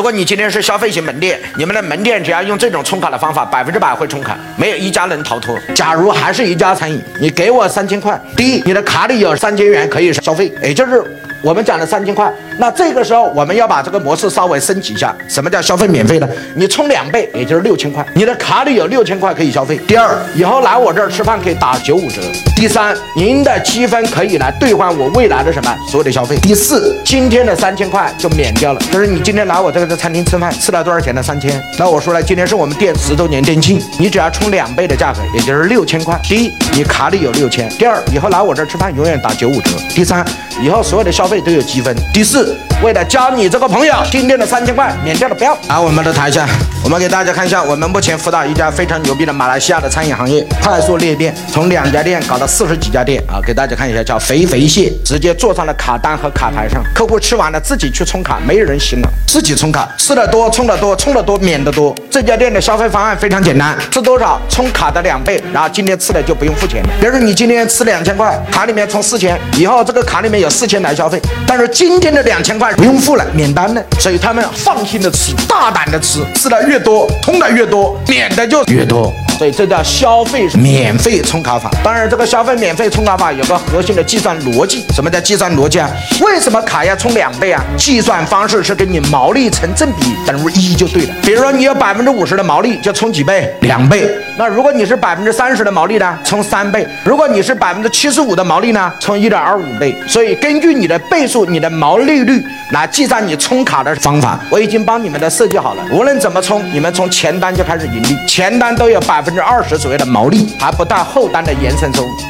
如果你今天是消费型门店，你们的门店只要用这种充卡的方法，百分之百会充卡，没有一家能逃脱。假如还是一家餐饮，你给我三千块，第一，你的卡里有三千元可以消费，也就是我们讲了三千块。那这个时候我们要把这个模式稍微升级一下。什么叫消费免费呢？你充两倍，也就是六千块，你的卡里有六千块可以消费。第二，以后来我这儿吃饭可以打九五折。第三，您的积分可以来兑换我未来的什么所有的消费。第四，今天的三千块就免掉了，就是你今天来我这个餐厅吃饭，吃了多少钱的三千。那我说了，今天是我们店十周年店庆，你只要充两倍的价格，也就是六千块。第一，你卡里有六千；第二，以后来我这儿吃饭永远打九五折；第三，以后所有的消费都有积分；第四。为了交你这个朋友，今天的三千块免掉了，不要。来，我们的台下，我们给大家看一下，我们目前辅导一家非常牛逼的马来西亚的餐饮行业快速裂变，从两家店搞到四十几家店啊！给大家看一下，叫肥肥蟹，直接坐上了卡单和卡台上，客户吃完了自己去充卡，没有人行了，自己充卡，吃的多充的多，充的多免的多。这家店的消费方案非常简单，吃多少充卡的两倍，然后今天吃的就不用付钱了。比如说你今天吃两千块，卡里面充四千，以后这个卡里面有四千来消费，但是今天的两千块。不用付了，免单了，所以他们放心的吃，大胆的吃，吃的越多，充的越多，免的就越多。所以这叫消费免费充卡法。当然，这个消费免费充卡法有个核心的计算逻辑。什么叫计算逻辑啊？为什么卡要充两倍啊？计算方式是跟你毛利成正比，等于一就对了。比如说你有百分之五十的毛利，就充几倍？两倍。那如果你是百分之三十的毛利呢？充三倍。如果你是百分之七十五的毛利呢？充一点二五倍。所以根据你的倍数，你的毛利率来计算你充卡的方法，我已经帮你们的设计好了。无论怎么充，你们从前单就开始盈利，前单都有百分。之二十左右的毛利，还不到后单的延伸收入。